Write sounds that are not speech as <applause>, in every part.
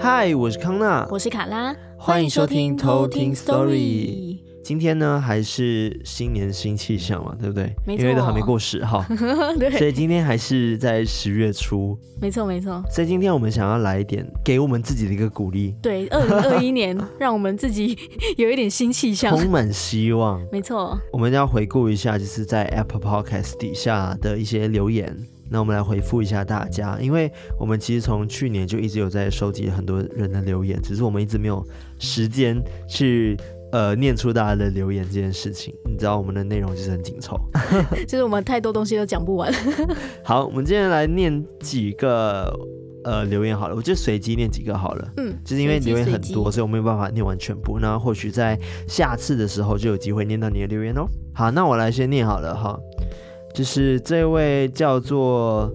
嗨，我是康纳，我是卡拉，欢迎收听偷听 Story。今天呢，还是新年新气象嘛，对不对？因为都还没过十号，<laughs> 对，所以今天还是在十月初。没错，没错。所以今天我们想要来一点给我们自己的一个鼓励。对，二零二一年，<laughs> 让我们自己 <laughs> 有一点新气象，充满希望。没错。我们要回顾一下，就是在 Apple Podcast 底下的一些留言。那我们来回复一下大家，因为我们其实从去年就一直有在收集很多人的留言，只是我们一直没有时间去。呃，念出大家的留言这件事情，你知道我们的内容就是很紧凑，<laughs> 就是我们太多东西都讲不完。<laughs> 好，我们今天来念几个呃留言好了，我就随机念几个好了。嗯，就是因为留言很多，所以我没有办法念完全部。那或许在下次的时候就有机会念到你的留言哦。好，那我来先念好了哈，就是这位叫做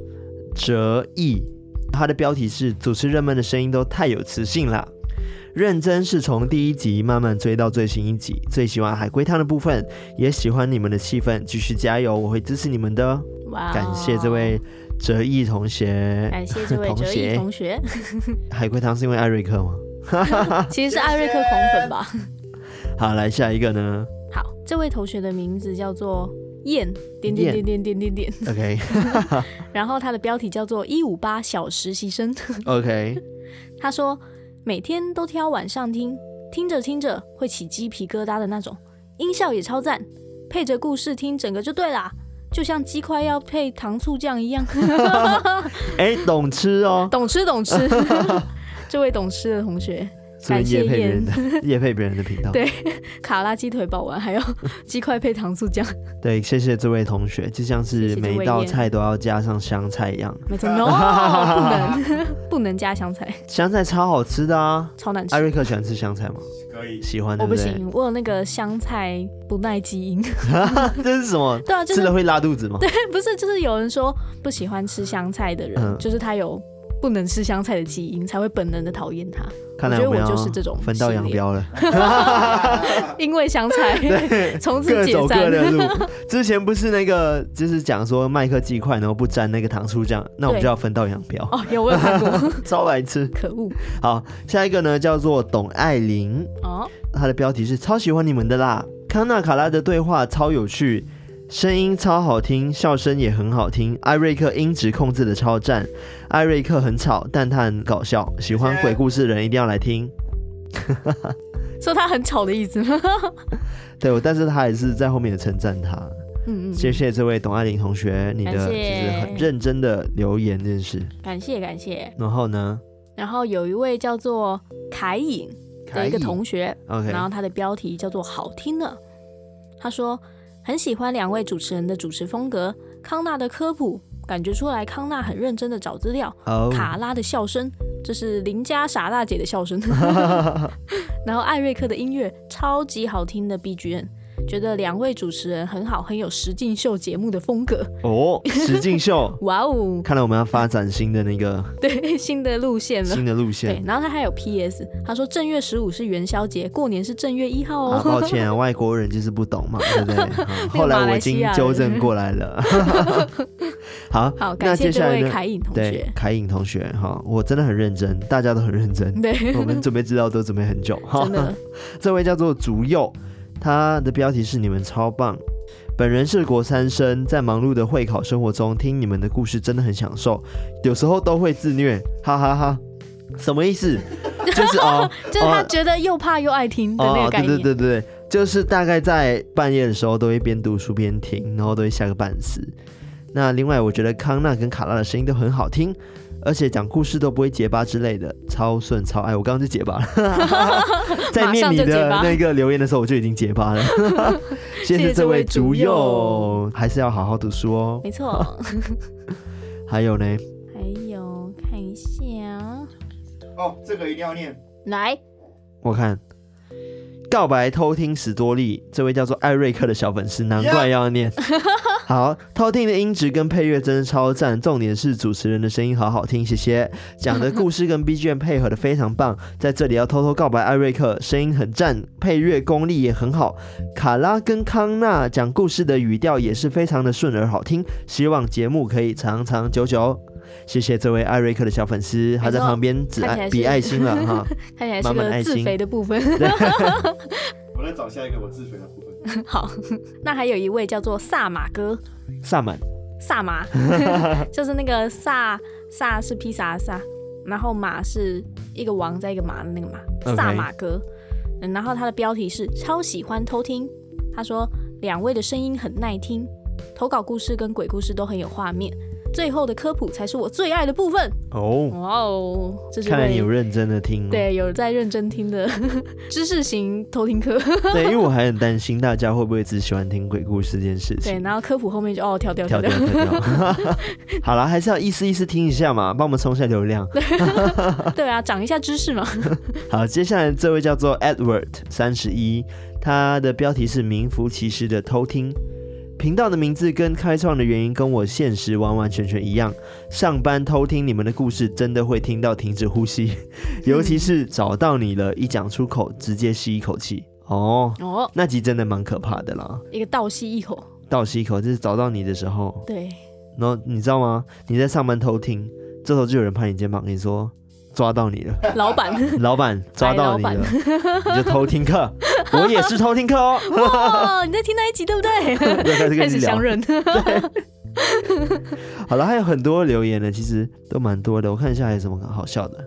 哲毅，他的标题是“主持人们的声音都太有磁性了”。认真是从第一集慢慢追到最新一集，最喜欢海龟汤的部分，也喜欢你们的气氛，继续加油，我会支持你们的。哇、wow！感谢这位哲毅同学，感谢这位 <laughs> 哲毅同学。<laughs> 海龟汤是因为艾瑞克吗？<laughs> 其实是艾瑞克狂粉吧。好，来下一个呢？好，这位同学的名字叫做燕，点点点点点点点。OK。<laughs> 然后他的标题叫做一五八小实习生。OK。<laughs> 他说。每天都挑晚上听，听着听着会起鸡皮疙瘩的那种，音效也超赞，配着故事听，整个就对啦，就像鸡块要配糖醋酱一样。<laughs> 哎、欸，懂吃哦，懂吃懂吃，这位懂吃的同学。感谢别人的，业 <laughs> <laughs> 配别人的频道。<laughs> 对，卡拉鸡腿堡丸，还有鸡块配糖醋酱。对，谢谢这位同学，就像是每一道菜都要加上香菜一样。没错，no，不能，不能加香菜。香菜超好吃的啊，超难吃。艾瑞克喜欢吃香菜吗？可以，喜欢。我不行，我有那个香菜不耐基因。这是什么？对啊，就是、吃了会拉肚子吗？对，不是，就是有人说不喜欢吃香菜的人，嗯、就是他有。不能吃香菜的基因才会本能的讨厌它。看来我，就是这种分道扬镳了。<laughs> 因为香菜，<laughs> 对，从此解散。各走各的路。之前不是那个，就是讲说麦克鸡块，然后不沾那个糖醋酱，那我们就要分道扬镳。哦，有我有看过，<laughs> 超白痴，可恶。好，下一个呢叫做董爱玲，哦，他的标题是超喜欢你们的啦，康纳卡拉的对话超有趣。声音超好听，笑声也很好听。艾瑞克音质控制的超赞，艾瑞克很吵，但他很搞笑。喜欢鬼故事的人一定要来听。说他很吵的意思吗？<laughs> 对，但是他还是在后面称赞他。嗯嗯。谢谢这位董爱玲同学，你的就是很认真的留言，认识。感谢感谢。然后呢？然后有一位叫做凯颖的一个同学，OK，然后他的标题叫做好听的。他说。很喜欢两位主持人的主持风格，康纳的科普感觉出来，康纳很认真的找资料。Oh. 卡拉的笑声，这是邻家傻大姐的笑声。<laughs> 然后艾瑞克的音乐超级好听的 BGM。觉得两位主持人很好，很有实境秀节目的风格哦。实境秀，<laughs> 哇哦！看来我们要发展新的那个对新的路线了。新的路线。对，然后他还有 PS，他说正月十五是元宵节，过年是正月一号哦。啊、抱歉、啊，<laughs> 外国人就是不懂嘛，对不对？<laughs> 后来我已经纠正过来了。好，好，感谢这位凯颖同学。对，凯颖同学，哈，我真的很认真，大家都很认真。对，我们准备资料都准备很久。真的，这位叫做竹佑。他的标题是“你们超棒”，本人是国三生，在忙碌的会考生活中听你们的故事真的很享受，有时候都会自虐，哈哈哈，哈。什么意思？<laughs> 就是哦，就是他觉得又怕又爱听的那个概念。哦，对对对对，就是大概在半夜的时候都会边读书边听，然后都会吓个半死。那另外，我觉得康纳跟卡拉的声音都很好听。而且讲故事都不会结巴之类的，超顺超爱。我刚刚就结巴了，<laughs> 在念你的那个留言的时候，我就已经结巴了。<laughs> 谢谢这位竹友，还是要好好读书哦。没错。<laughs> 还有呢？还有看一下哦，这个一定要念。来，我看。告白偷听史多利，这位叫做艾瑞克的小粉丝，难怪要念。<laughs> 好，偷听的音质跟配乐真的超赞，重点是主持人的声音好好听，谢谢。讲的故事跟 BGM 配合的非常棒，<laughs> 在这里要偷偷告白艾瑞克，声音很赞，配乐功力也很好。卡拉跟康纳讲故事的语调也是非常的顺耳好听，希望节目可以长长久久。谢谢这位艾瑞克的小粉丝，他在旁边只爱比爱心了 <laughs> 哈，看起来是个自肥的部分。<laughs> 我来找下一个我自肥的部分。好，那还有一位叫做萨马哥，萨满，萨马，<laughs> 就是那个萨萨是披萨的萨，然后马是一个王在一个马的那个马，萨马哥。然后他的标题是超喜欢偷听，他说两位的声音很耐听，投稿故事跟鬼故事都很有画面，最后的科普才是我最爱的部分哦。哇哦，这是看来有认真的听，对，有在认真听的 <laughs> 知识型偷听课。对，因为我还很担心大家会不会只喜欢听鬼故事这件事情。对，然后科普后面就哦跳掉跳掉跳 <laughs> 好了，还是要意思意思听一下嘛，帮我们冲一下流量。<laughs> 对啊，长一下知识嘛。好，接下来这位叫做 Edward 三十一，他的标题是名副其实的偷听。频道的名字跟开创的原因跟我现实完完全全一样。上班偷听你们的故事，真的会听到停止呼吸，<laughs> 尤其是找到你了，一讲出口直接吸一口气。哦哦，那集真的蛮可怕的啦。一个倒吸一口，倒吸一口，就是找到你的时候。对。然后你知道吗？你在上班偷听，这时候就有人拍你肩膀跟你说。抓到你了，老板，<laughs> 老板抓到你了，<laughs> 你就偷听课，<laughs> 我也是偷听课哦。哇，你在听那一集对不对？开始相认。好了，还有很多留言呢，其实都蛮多的，我看一下还有什么好笑的。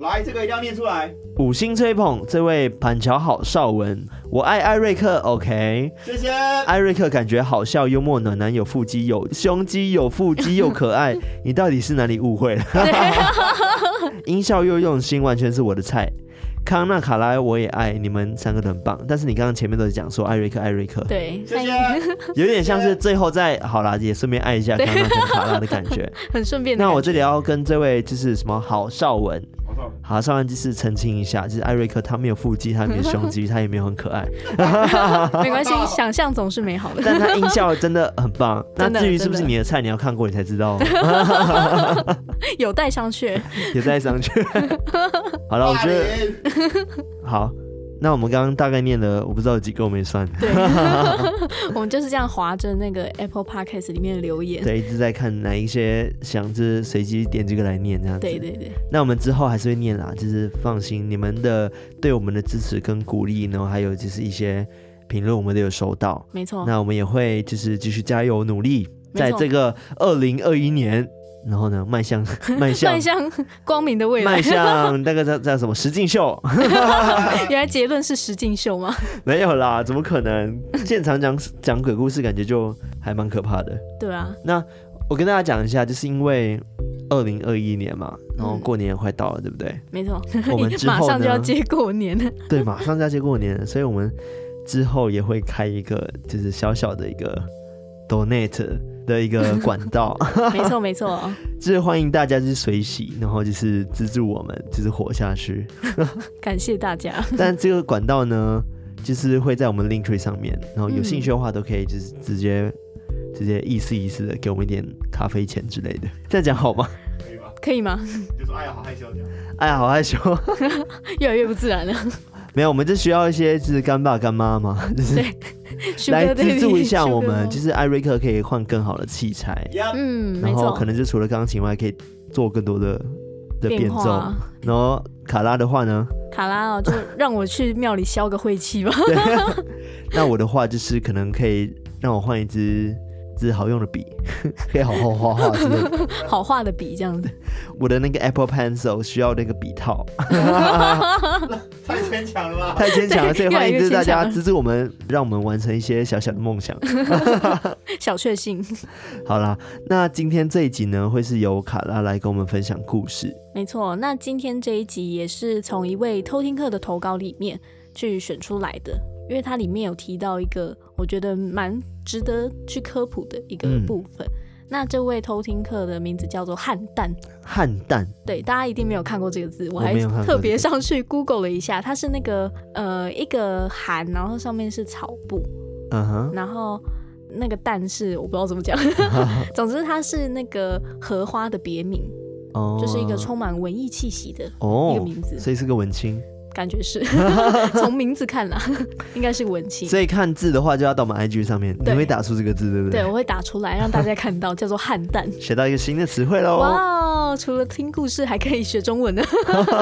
来，这个一定要念出来。五星吹捧，这位板桥好少文，我爱艾瑞克。OK，谢谢。艾瑞克感觉好笑、幽默、暖男，有腹肌、有胸肌、有腹肌又可爱。你到底是哪里误会了？<laughs> 音效又用心，完全是我的菜。康纳、卡拉，我也爱，你们三个都很棒。但是你刚刚前面都是讲说艾瑞克、艾瑞克，对，谢谢。<laughs> 有点像是最后再好啦，也顺便爱一下康纳跟卡拉的感觉，<laughs> 很顺便。那我这里要跟这位就是什么郝邵文。好，上完就是澄清一下，就是艾瑞克他没有腹肌，他没有胸肌，<laughs> 他也没有很可爱。<laughs> 没关系，想象总是美好的。但他音效真的很棒。<laughs> 那至于是不是你的菜，你要看过你才知道。有待商榷。有待商榷。好了，我觉得好。那我们刚刚大概念了，我不知道有几个我没算。对，<laughs> 我们就是这样划着那个 Apple Podcast 里面的留言，对，一直在看哪一些想着随机点这个来念这样子。对对对。那我们之后还是会念啦，就是放心，你们的对我们的支持跟鼓励然后，还有就是一些评论，我们都有收到。没错。那我们也会就是继续加油努力，在这个二零二一年。然后呢，迈向迈向迈向光明的未来，迈向那个叫叫什么实境秀？<laughs> 原来结论是实境秀吗？<laughs> 没有啦，怎么可能？现场讲讲鬼故事，感觉就还蛮可怕的。对啊，那我跟大家讲一下，就是因为二零二一年嘛，然后过年也快到了，嗯、对不对？没错，我们 <laughs> 马上就要接过年了。对，马上就要接过年了，所以我们之后也会开一个，就是小小的一个 donate。的一个管道，没 <laughs> 错没错，就 <laughs> 是欢迎大家就是随喜，然后就是资助我们，就是活下去。<laughs> 感谢大家。但这个管道呢，就是会在我们 Linktree 上面，然后有兴趣的话都可以，就是直接、嗯、直接意思意思的给我们一点咖啡钱之类的。这样讲好吗？可以吗？可以吗？就说哎呀好害羞这样。哎呀好害羞，越来越不自然了。没有，我们就需要一些就是干爸干妈嘛，就是来资助一下我们，就是艾瑞克可以换更好的器材，嗯，然后可能就除了钢琴外，可以做更多的的变奏。然后卡拉的话呢？卡拉哦，就让我去庙里消个晦气吧。<laughs> 那我的话就是可能可以让我换一支。支好用的笔，可以好好画画，是 <laughs> 是好画的笔这样子。我的那个 Apple Pencil 需要那个笔套，<laughs> 太牵强了吧？太牵强了，所以欢迎就是大家支持我们，让我们完成一些小小的梦想，<laughs> 小确幸。好啦，那今天这一集呢，会是由卡拉来跟我们分享故事。没错，那今天这一集也是从一位偷听客的投稿里面去选出来的。因为它里面有提到一个我觉得蛮值得去科普的一个部分。嗯、那这位偷听客的名字叫做汉蛋。汉蛋，对，大家一定没有看过这个字，我还特别上去 Google 了一下，它是那个呃一个韩，然后上面是草布，嗯哼，然后那个蛋是我不知道怎么讲，<laughs> 总之它是那个荷花的别名，哦，就是一个充满文艺气息的一个名字，哦、所以是个文青。感觉是，<laughs> 从名字看啦，<laughs> 应该是文青。所以看字的话，就要到我们 IG 上面，你会打出这个字，对不对？对，我会打出来，让大家看到，叫做汉蛋，<laughs> 学到一个新的词汇喽。哇，除了听故事，还可以学中文呢。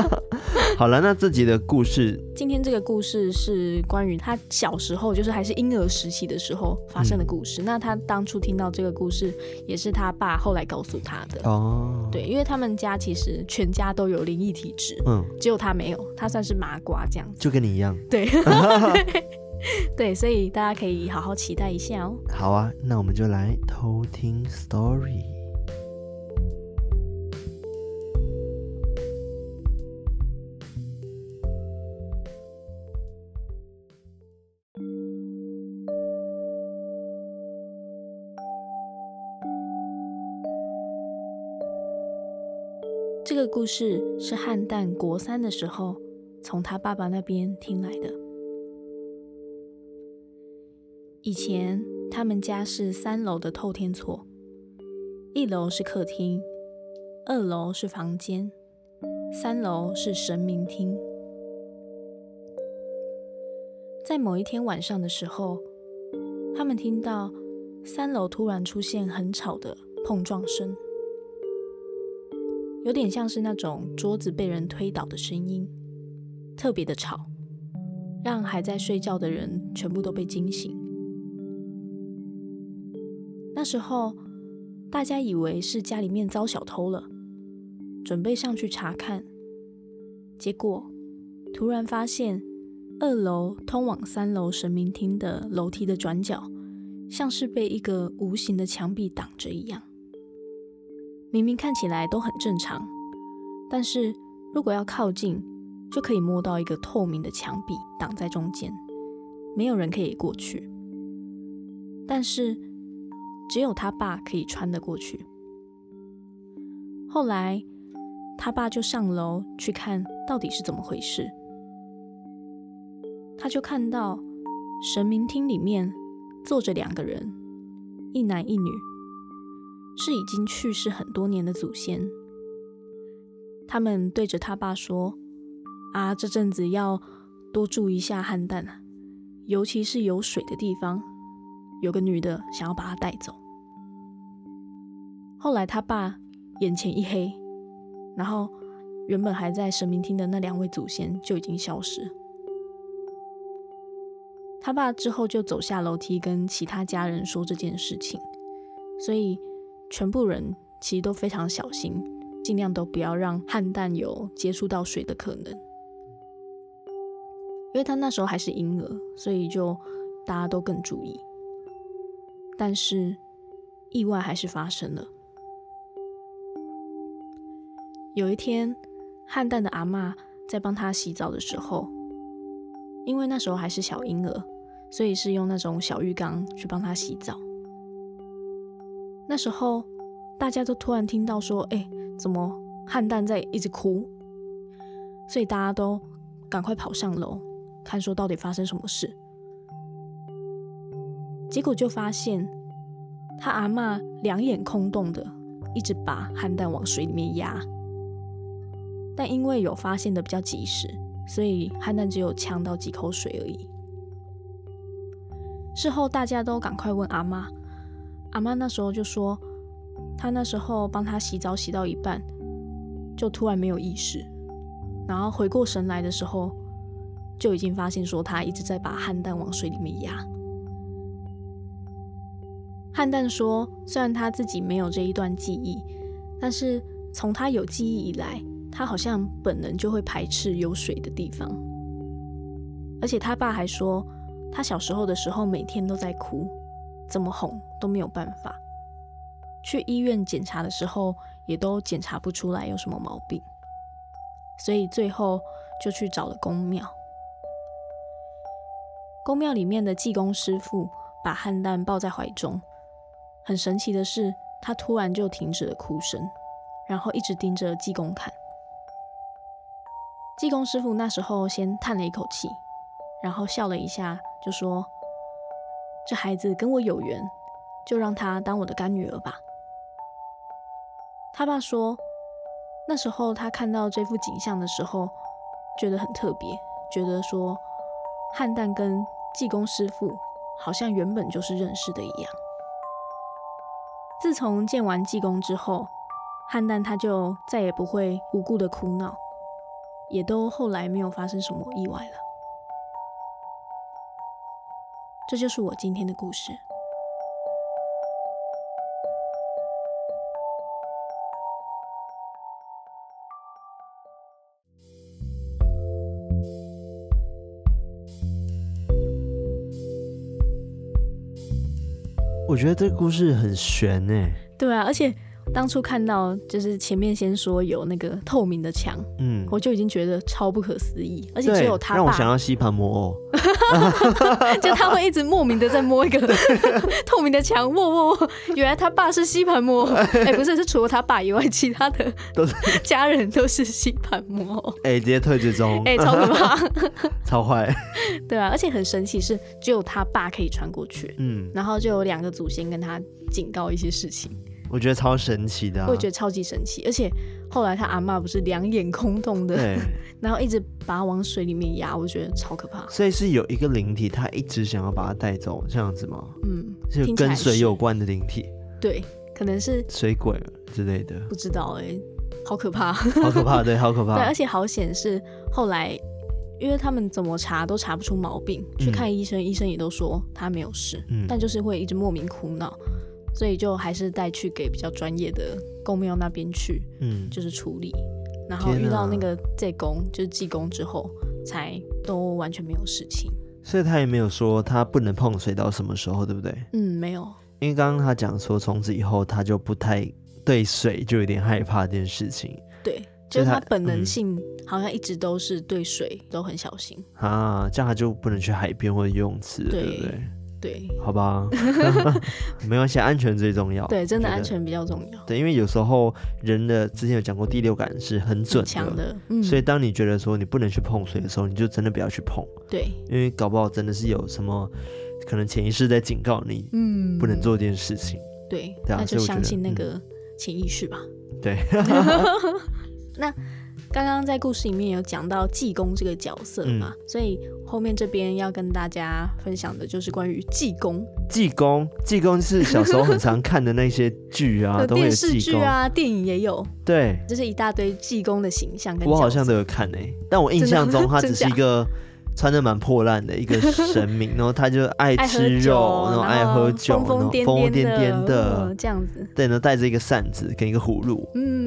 <laughs> 好了，那这集的故事，今天这个故事是关于他小时候，就是还是婴儿时期的时候发生的故事。嗯、那他当初听到这个故事，也是他爸后来告诉他的。哦，对，因为他们家其实全家都有灵异体质，嗯，只有他没有，他算是麻瓜这样子，就跟你一样。对，<laughs> 对，所以大家可以好好期待一下哦。好啊，那我们就来偷听 story。个故事是汉蛋国三的时候从他爸爸那边听来的。以前他们家是三楼的透天厝，一楼是客厅，二楼是房间，三楼是神明厅。在某一天晚上的时候，他们听到三楼突然出现很吵的碰撞声。有点像是那种桌子被人推倒的声音，特别的吵，让还在睡觉的人全部都被惊醒。那时候，大家以为是家里面遭小偷了，准备上去查看，结果突然发现二楼通往三楼神明厅的楼梯的转角，像是被一个无形的墙壁挡着一样。明明看起来都很正常，但是如果要靠近，就可以摸到一个透明的墙壁挡在中间，没有人可以过去。但是只有他爸可以穿得过去。后来他爸就上楼去看到底是怎么回事，他就看到神明厅里面坐着两个人，一男一女。是已经去世很多年的祖先，他们对着他爸说：“啊，这阵子要多注意一下旱蛋，尤其是有水的地方，有个女的想要把他带走。”后来他爸眼前一黑，然后原本还在神明厅的那两位祖先就已经消失。他爸之后就走下楼梯跟其他家人说这件事情，所以。全部人其实都非常小心，尽量都不要让汉蛋有接触到水的可能，因为他那时候还是婴儿，所以就大家都更注意。但是意外还是发生了。有一天，汉蛋的阿嬷在帮他洗澡的时候，因为那时候还是小婴儿，所以是用那种小浴缸去帮他洗澡。那时候，大家都突然听到说：“哎，怎么汉蛋在一直哭？”所以大家都赶快跑上楼，看说到底发生什么事。结果就发现，他阿嬷两眼空洞的，一直把汉蛋往水里面压。但因为有发现的比较及时，所以汉蛋只有呛到几口水而已。事后大家都赶快问阿妈。阿妈那时候就说，她那时候帮他洗澡洗到一半，就突然没有意识，然后回过神来的时候，就已经发现说他一直在把汉蛋往水里面压。汉蛋说，虽然他自己没有这一段记忆，但是从他有记忆以来，他好像本能就会排斥有水的地方。而且他爸还说，他小时候的时候每天都在哭。怎么哄都没有办法，去医院检查的时候也都检查不出来有什么毛病，所以最后就去找了宫庙。宫庙里面的济公师傅把汉蛋抱在怀中，很神奇的是，他突然就停止了哭声，然后一直盯着济公看。济公师傅那时候先叹了一口气，然后笑了一下，就说。这孩子跟我有缘，就让他当我的干女儿吧。他爸说，那时候他看到这幅景象的时候，觉得很特别，觉得说汉旦跟济公师傅好像原本就是认识的一样。自从见完济公之后，汉旦他就再也不会无故的哭闹，也都后来没有发生什么意外了。这就是我今天的故事。我觉得这个故事很悬呢。对啊，而且。当初看到就是前面先说有那个透明的墙，嗯，我就已经觉得超不可思议，而且只有他爸，让我想要吸盘魔偶，<laughs> <laughs> 就他会一直莫名的在摸一个 <laughs> 透明的墙，喔喔喔，原来他爸是吸盘魔偶，哎、欸，不是，是除了他爸以外，其他的都是家人都是吸盘魔偶，哎、欸，直接退追踪，哎、欸，超可怕，超坏，对啊，而且很神奇是只有他爸可以穿过去，嗯，然后就有两个祖先跟他警告一些事情。我觉得超神奇的、啊，我也觉得超级神奇，而且后来他阿妈不是两眼空洞的，对，<laughs> 然后一直把他往水里面压，我觉得超可怕。所以是有一个灵体，他一直想要把他带走，这样子吗？嗯，是跟水有关的灵体，对，可能是水鬼之类的，不知道哎、欸，好可怕，好可怕，对，好可怕。<laughs> 对，而且好险是后来，因为他们怎么查都查不出毛病，去看医生，嗯、医生也都说他没有事，嗯，但就是会一直莫名哭闹。所以就还是带去给比较专业的公庙那边去，嗯，就是处理。然后遇到那个济公，就是济公之后，才都完全没有事情。所以他也没有说他不能碰水到什么时候，对不对？嗯，没有。因为刚刚他讲说，从此以后他就不太对水就有点害怕这件事情。对，就是他本能性好像一直都是对水都很小心。嗯、啊，这样他就不能去海边或者游泳池，对不对？对，好吧，<laughs> 没关系，安全最重要。对，真的安全比较重要。对，因为有时候人的之前有讲过，第六感是很准的，的、嗯，所以当你觉得说你不能去碰水的时候，你就真的不要去碰。对，因为搞不好真的是有什么可能潜意识在警告你，嗯，不能做这件事情。对，对啊、那就相信那个潜意识吧。对，<laughs> 那。刚刚在故事里面有讲到济公这个角色嘛，嗯，所以后面这边要跟大家分享的就是关于济公。济公，济公是小时候很常看的那些剧啊，<laughs> 都会有济公。电视剧啊，电影也有。对，就是一大堆济公的形象跟。我好像都有看诶，欸，但我印象中他 <laughs> 只是一个 <laughs> 穿的蛮破烂的一个神明，然后他就爱吃肉，然后爱喝酒，然后疯疯癫癫的这样子。对，然后带着一个扇子跟一个葫芦，嗯，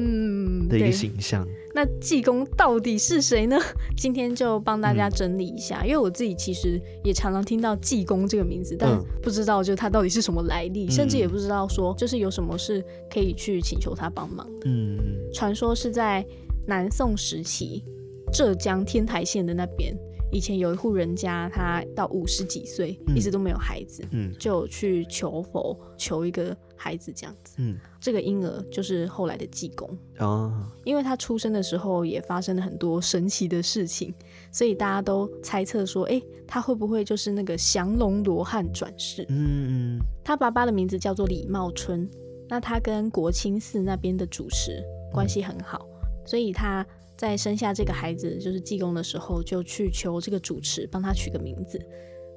的一个形象。那济公到底是谁呢？<laughs> 今天就帮大家整理一下，嗯，因为我自己其实也常常听到济公这个名字，但不知道就他到底是什么来历，嗯，甚至也不知道说就是有什么是可以去请求他帮忙的。嗯，传说是在南宋时期，浙江天台县的那边。以前有一户人家，他到五十几岁，一直都没有孩子，嗯，就去求佛，求一个孩子这样子，嗯，这个婴儿就是后来的济公哦。因为他出生的时候也发生了很多神奇的事情，所以大家都猜测说，哎、欸，他会不会就是那个降龙罗汉转世？嗯嗯，他爸爸的名字叫做李茂春，那他跟国清寺那边的主持关系很好，嗯，所以他。在生下这个孩子就是济公的时候，就去求这个主持帮他取个名字，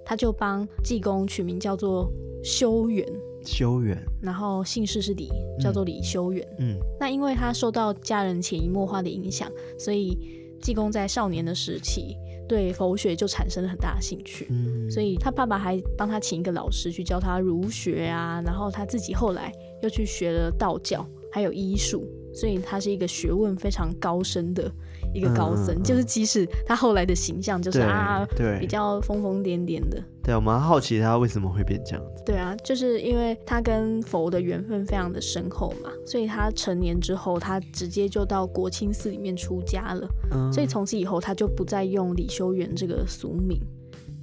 他就帮济公取名叫做修远，修远，然后姓氏是李，叫做李修远。嗯，那因为他受到家人潜移默化的影响，所以济公在少年的时期对佛学就产生了很大的兴趣。嗯，所以他爸爸还帮他请一个老师去教他儒学啊，然后他自己后来又去学了道教，还有医术。所以他是一个学问非常高深的一个高僧，嗯，就是即使他后来的形象就是啊，对，比较疯疯癫癫的。对，我蛮好奇他为什么会变这样子。对啊，就是因为他跟佛的缘分非常的深厚嘛，所以他成年之后，他直接就到国清寺里面出家了。嗯，所以从此以后，他就不再用李修缘这个俗名。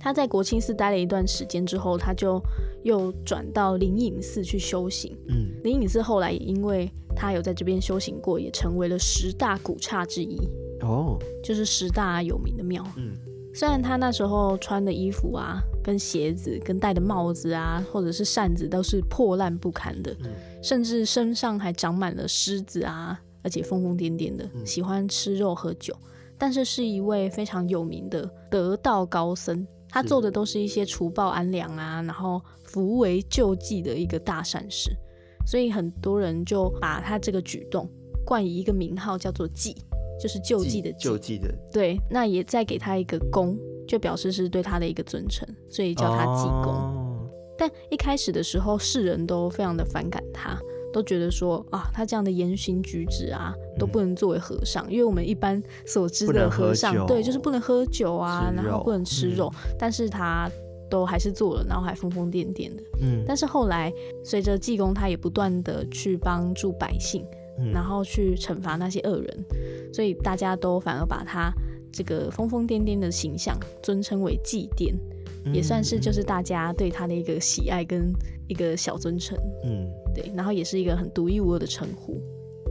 他在国清寺待了一段时间之后，他就又转到灵隐寺去修行。嗯，灵隐寺后来也因为他有在这边修行过，也成为了十大古刹之一。哦，就是十大有名的庙。嗯，虽然他那时候穿的衣服啊、跟鞋子、跟戴的帽子啊，或者是扇子都是破烂不堪的，嗯，甚至身上还长满了虱子啊，而且疯疯癫癫的，喜欢吃肉喝酒。但是是一位非常有名的得道高僧。他做的都是一些除暴安良啊，然后扶危救济的一个大善事，所以很多人就把他这个举动冠以一个名号，叫做济，就是救济的济。救济的。对，那也再给他一个功，就表示是对他的一个尊称，所以叫他济公。哦。但一开始的时候，世人都非常的反感他。都觉得说啊，他这样的言行举止啊，都不能作为和尚，嗯、因为我们一般所知的和尚，对，就是不能喝酒啊，然后不能吃肉，嗯、但是他都还是做了，然后还疯疯癫癫的。嗯，但是后来随着济公他也不断的去帮助百姓，嗯、然后去惩罚那些恶人，所以大家都反而把他这个疯疯癫癫的形象尊称为祭奠，嗯、也算是就是大家对他的一个喜爱跟一个小尊称。嗯。对，然后也是一个很独一无二的称呼。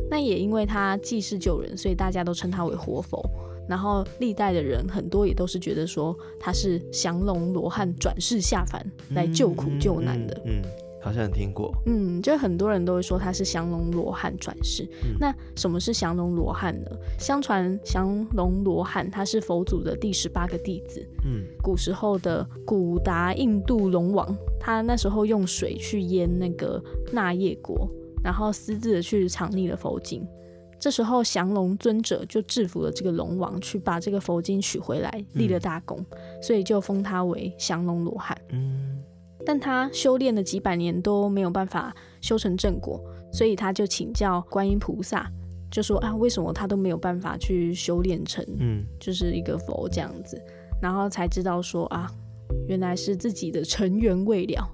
那也因为他济世救人，所以大家都称他为活佛。然后历代的人很多也都是觉得说他是降龙罗汉转世下凡来救苦救难的。嗯。嗯嗯好像听过，嗯，就很多人都会说他是降龙罗汉转世。嗯、那什么是降龙罗汉呢？相传降龙罗汉他是佛祖的第十八个弟子。嗯，古时候的古达印度龙王，他那时候用水去淹那个那叶国，然后私自的去藏匿了佛经。这时候降龙尊者就制服了这个龙王，去把这个佛经取回来，立了大功，嗯、所以就封他为降龙罗汉。嗯。但他修炼了几百年都没有办法修成正果，所以他就请教观音菩萨，就说啊，为什么他都没有办法去修炼成，嗯，就是一个佛这样子，然后才知道说啊，原来是自己的尘缘未了，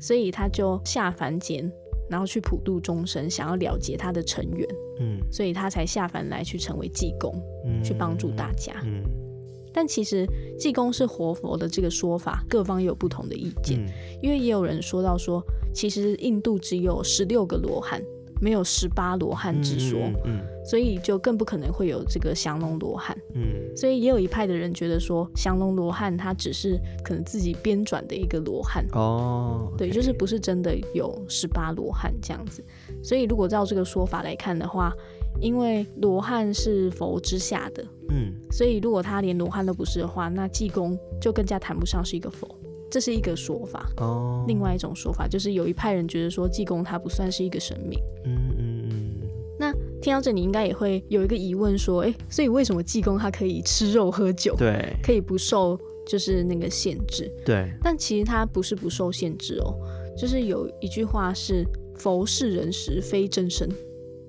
所以他就下凡间，然后去普度众生，想要了结他的尘缘，嗯，所以他才下凡来去成为济公，嗯，去帮助大家，嗯。但其实济公是活佛的这个说法，各方也有不同的意见。嗯、因为也有人说到说，其实印度只有十六个罗汉，没有十八罗汉之说，嗯嗯嗯、所以就更不可能会有这个降龙罗汉。嗯、所以也有一派的人觉得说，降龙罗汉他只是可能自己编撰的一个罗汉。哦，对，就是不是真的有十八罗汉这样子。所以如果照这个说法来看的话，因为罗汉是佛之下的，嗯，所以如果他连罗汉都不是的话，那济公就更加谈不上是一个佛，这是一个说法。哦，另外一种说法就是有一派人觉得说济公他不算是一个神明。嗯嗯嗯。那听到这，你应该也会有一个疑问说，哎，所以为什么济公他可以吃肉喝酒？对，可以不受就是那个限制？对。但其实他不是不受限制哦，就是有一句话是“佛是人时非真身”。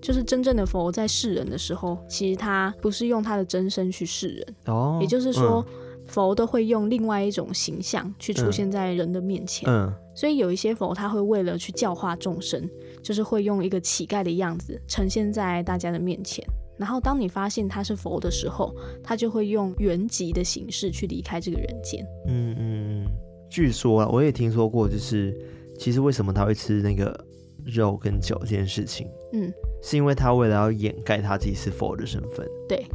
就是真正的佛在世人的时候，其实他不是用他的真身去示人，哦，也就是说，嗯、佛都会用另外一种形象去出现在人的面前。嗯，所以有一些佛他会为了去教化众生，就是会用一个乞丐的样子呈现在大家的面前。然后当你发现他是佛的时候，他就会用原籍的形式去离开这个人间。嗯嗯，据说啊，我也听说过，就是其实为什么他会吃那个肉跟酒这件事情，嗯。是因为他为了要掩盖他自己是佛的身份，对，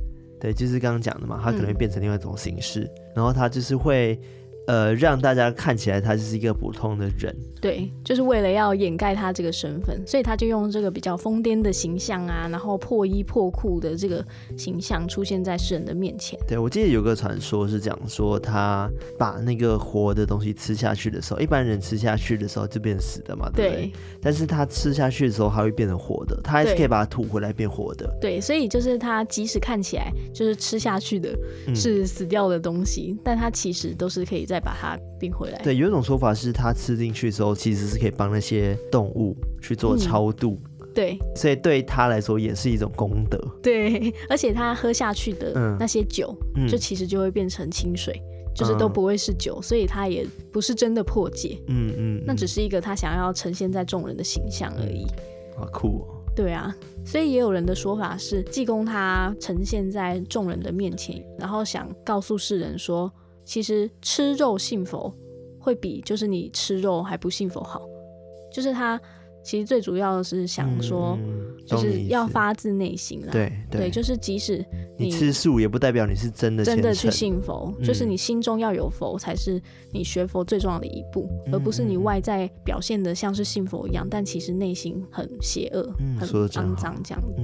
对，就是刚刚讲的嘛，他可能会变成另外一种形式，嗯、然后他就是会。呃，让大家看起来他就是一个普通的人，对，就是为了要掩盖他这个身份，所以他就用这个比较疯癫的形象啊，然后破衣破裤的这个形象出现在世人的面前。对，我记得有个传说是讲说，他把那个活的东西吃下去的时候，一般人吃下去的时候就变死的嘛，对不对？对，但是他吃下去的时候，他会变成活的，他还是可以把它吐回来变活的。对，所以就是他即使看起来就是吃下去的是死掉的东西，嗯、但他其实都是可以在。再把它变回来。对，有一种说法是，它吃进去之后，其实是可以帮那些动物去做超度。嗯、对，所以对他来说也是一种功德。对，<laughs> 而且他喝下去的那些酒，嗯、就其实就会变成清水，嗯、就是都不会是酒，所以他也不是真的破戒。嗯嗯，嗯，那只是一个他想要呈现在众人的形象而已。好酷哦。对啊，所以也有人的说法是，济公他呈现在众人的面前，然后想告诉世人说。其实吃肉信佛会比就是你吃肉还不信佛好，就是他其实最主要的是想说，就是要发自内心啦。对对，就是即使你吃素，也不代表你是真的真的去信佛，就是你心中要有佛，才是你学佛最重要的一步，而不是你外在表现的像是信佛一样，但其实内心很邪恶、很肮脏这样子。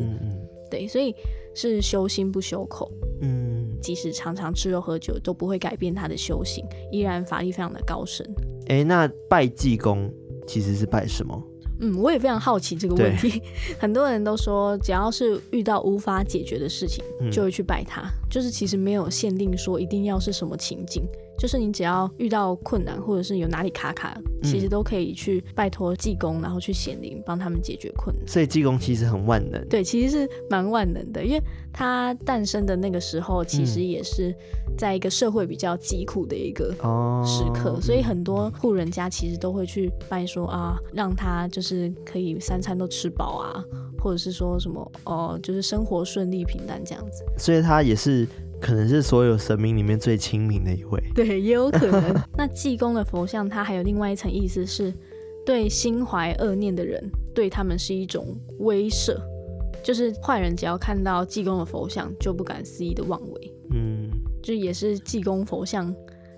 对，所以是修心不修口。嗯。即使常常吃肉喝酒，都不会改变他的修行，依然法力非常的高深。哎、欸，那拜济公其实是拜什么？嗯，我也非常好奇这个问题。<laughs> 很多人都说，只要是遇到无法解决的事情，就会去拜他。嗯、就是其实没有限定说一定要是什么情景。就是你只要遇到困难，或者是有哪里卡卡，其实都可以去拜托济公，然后去显灵帮他们解决困难。所以济公其实很万能。对，其实是蛮万能的，因为他诞生的那个时候，其实也是在一个社会比较疾苦的一个时刻，哦、所以很多户人家其实都会去拜说啊，让他就是可以三餐都吃饱啊，或者是说什么哦，就是生活顺利平淡这样子。所以他也是。可能是所有神明里面最亲民的一位，对，也有可能。<laughs> 那济公的佛像，它还有另外一层意思是，对心怀恶念的人，对他们是一种威慑，就是坏人只要看到济公的佛像，就不敢肆意的妄为。嗯，就也是济公佛像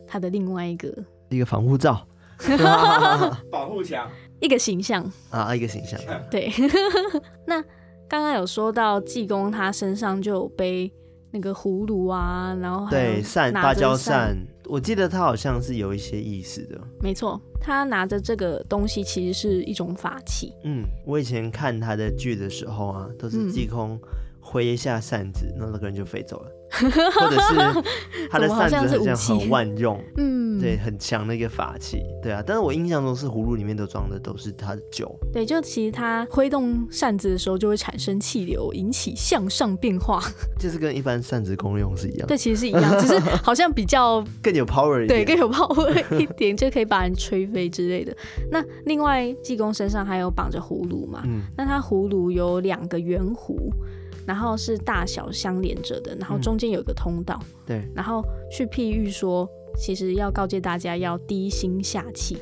它的另外一个一个防护罩，<laughs> 保护墙，一个形象啊，一个形象。对，<laughs> 那刚刚有说到济公，他身上就有背。那个葫芦啊，然后对扇芭蕉扇，我记得他好像是有一些意思的。没错，他拿着这个东西其实是一种法器。嗯，我以前看他的剧的时候啊，都是济空挥一下扇子，那、嗯、那个人就飞走了，<laughs> 或者是他的扇子好像很万用。嗯。对，很强的一个法器，对啊，但是我印象中是葫芦里面都装的都是他的酒。对，就其实他挥动扇子的时候就会产生气流，引起向上变化，<laughs> <laughs> 就是跟一般扇子功用是一样。对，其实是一样，只是好像比较更有 power 一点。对，更有 power 一点，就可以把人吹飞之类的。那另外，济公身上还有绑着葫芦嘛？嗯，那他葫芦有两个圆弧，然后是大小相连着的，然后中间有一个通道。嗯、对，然后去譬喻说。其实要告诫大家要低心下气，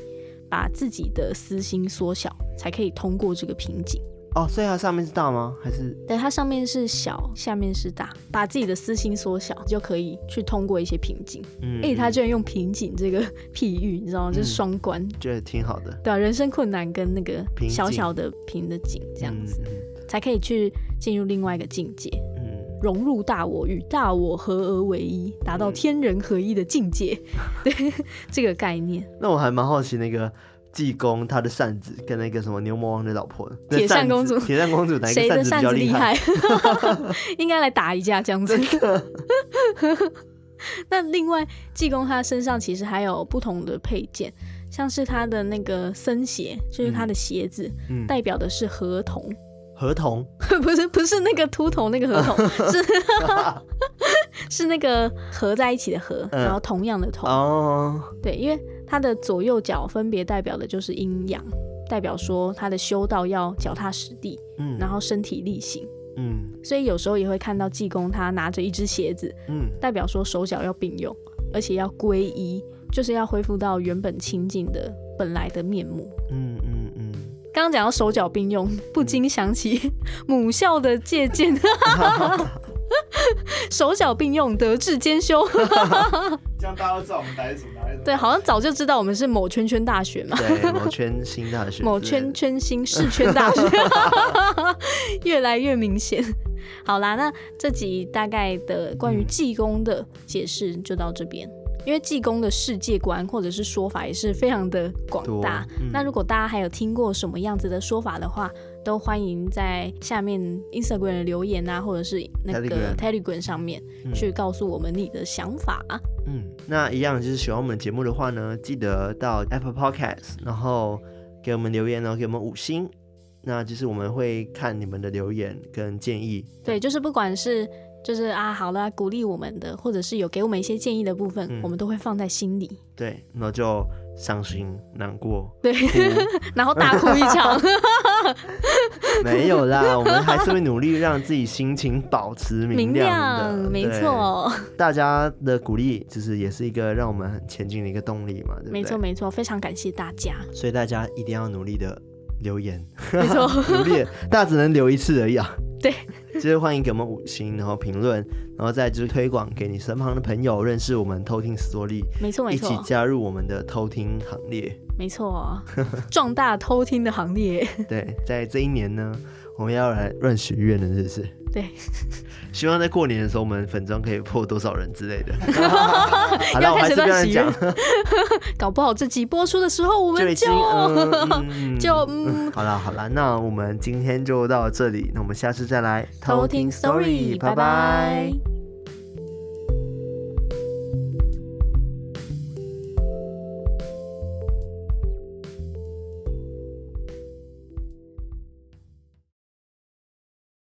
把自己的私心缩小，才可以通过这个瓶颈。哦，所以它上面是大吗？还是？对，它上面是小，下面是大，把自己的私心缩小，就可以去通过一些瓶颈。嗯，哎，他居然用瓶颈这个譬喻，你知道吗？就是双关，觉得挺好的。对啊，人生困难跟那个小小的瓶的颈这样子，嗯、才可以去进入另外一个境界。嗯融入大我，与大我合而为一，达到天人合一的境界。<laughs> 对这个概念，那我还蛮好奇，那个济公他的扇子跟那个什么牛魔王的老婆铁扇公主，铁扇公主哪一个扇子比较厉害？<laughs> 应该来打一架这样子。<laughs> 那另外，济公他身上其实还有不同的配件，像是他的那个僧鞋，就是他的鞋子，嗯、代表的是河童。河童 <laughs> 不是不是那个秃头那个合同，是 <laughs> 是那个合在一起的合，嗯、然后同样的同哦，对，因为它的左右脚分别代表的就是阴阳，代表说他的修道要脚踏实地，嗯，然后身体力行，嗯，所以有时候也会看到济公他拿着一只鞋子，嗯，代表说手脚要并用，而且要皈依，就是要恢复到原本清净的本来的面目，嗯。刚刚讲到手脚并用，不禁想起 <laughs> 母校的借鉴，<laughs> 手脚并用，德智兼修。<laughs> 这样大家都知道我们来什么？对，好像早就知道我们是某圈圈大学嘛。对，某圈新大学。某圈圈新市圈大学，越来越明显。好啦，那这集大概的关于济公的解释就到这边。因为济公的世界观或者是说法也是非常的广大，嗯、那如果大家还有听过什么样子的说法的话，都欢迎在下面 Instagram 的留言啊，或者是那个 Telegram 上面去告诉我们你的想法。嗯，那一样就是喜欢我们节目的话呢，记得到 Apple Podcast，然后给我们留言，然后给我们五星，那就是我们会看你们的留言跟建议。对，就是不管是。就是啊，好了，鼓励我们的，或者是有给我们一些建议的部分，嗯、我们都会放在心里。对，那就伤心难过，对，<laughs> 然后大哭一场。<laughs> 没有啦，我们还是会努力让自己心情保持明亮的。明亮，没错。<laughs> 大家的鼓励，其实也是一个让我们很前进的一个动力嘛，对对？没错，没错，非常感谢大家。所以大家一定要努力的留言，没错，<laughs> 努力，大家只能留一次而已啊。对。就是欢迎给我们五星，然后评论，然后再就是推广给你身旁的朋友认识我们偷听 Story，没错没错，一起加入我们的偷听行列，没错，<laughs> 壮大偷听的行列。对，在这一年呢，我们要来乱许愿了，是不是？对。<laughs> 希望在过年的时候，我们粉妆可以破多少人之类的。<laughs> 好了，我还是不要讲。<laughs> 搞不好这集播出的时候，我们就就嗯。就嗯好了好了，那我们今天就到这里，那我们下次再来偷听 story，拜拜。